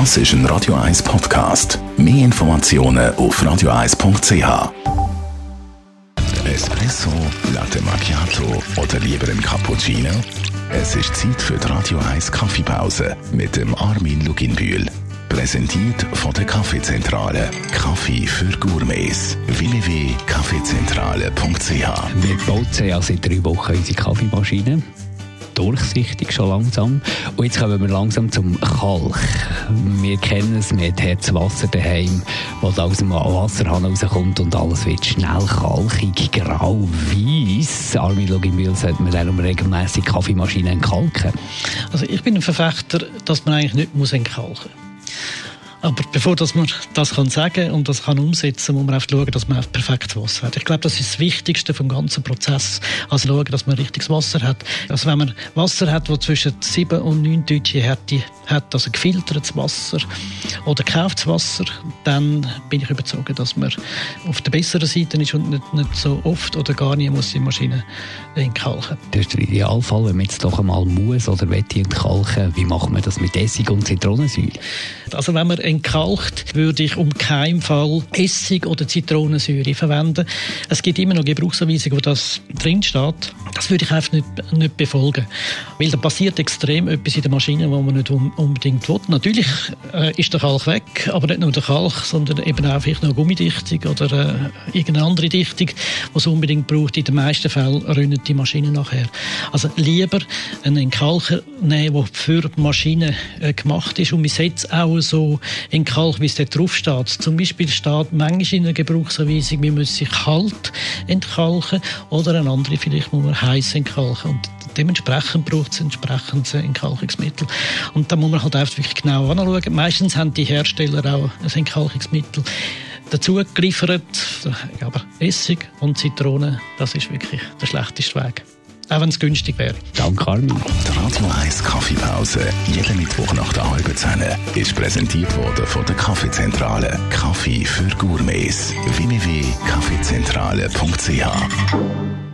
Das ist ein Radio 1 Podcast. Mehr Informationen auf radio1.ch. Espresso, Latte Macchiato oder lieber ein Cappuccino? Es ist Zeit für die Radio 1 Kaffeepause mit dem Armin Luginbühl. Präsentiert von der Kaffeezentrale. Kaffee für Gourmets. www.kaffeezentrale.ch Wir bauen ja seit drei Wochen unsere Kaffeemaschine durchsichtig schon langsam. Und jetzt kommen wir langsam zum Kalk. Wir kennen es, wir haben Wasser daheim, das aus dem Wasserhahn rauskommt und alles wird schnell kalkig, grau, weiß. Armin Logimil sollte man darum regelmäßig Kaffeemaschinen entkalken. Also ich bin ein Verfechter, dass man eigentlich nicht entkalken muss. Aber bevor dass man das kann sagen und das kann umsetzen, muss man einfach schauen, dass man perfektes Wasser hat. Ich glaube, das ist das Wichtigste vom ganzen Prozess. Also schauen, dass man richtiges Wasser hat. Also wenn man Wasser hat, das zwischen 7 und 9 deutsche Härte hat, also gefiltertes Wasser oder gekauftes Wasser, dann bin ich überzeugt, dass man auf der besseren Seite ist und nicht, nicht so oft oder gar nie muss die Maschine entkalken. Das ist der Idealfall, wenn man jetzt doch einmal muss oder will entkalken, wie macht man das mit Essig und Zitronensäure? Also wenn man entkalkt, würde ich um keinen Fall Essig oder Zitronensäure verwenden. Es gibt immer noch Gebrauchsanweisungen, wo das drin. Das würde ich einfach nicht, nicht befolgen. Weil da passiert extrem etwas in der Maschine, wo man nicht unbedingt will. Natürlich äh, ist der Kalk weg, aber nicht nur der Kalk, sondern eben auch vielleicht noch Gummidichtung oder äh, irgendeine andere Dichtung, die es unbedingt braucht. In den meisten Fällen rennen die Maschine nachher. Also lieber einen Kalker nehmen, der für die Maschine äh, gemacht ist und man setzt auch so in Kalk, wie es dort drauf steht. Zum Beispiel steht manchmal in der Gebrauchsanweisung, man muss sich kalt entkalken oder eine andere vielleicht muss man heiß entkalken. Und dementsprechend braucht es entsprechendes Entkalkungsmittel. Und da muss man halt einfach wirklich genau anschauen. Meistens haben die Hersteller auch ein Entkalkungsmittel dazu geliefert. Aber Essig und Zitrone, das ist wirklich der schlechteste Weg. Auch wenn es günstig wäre. Danke, Armin. Die Radio 1 Kaffeepause, jeden Mittwoch nach der halben Zehn, ist präsentiert worden von der Kaffeezentrale. Kaffee für Gourmets. www.kaffeezentrale.ch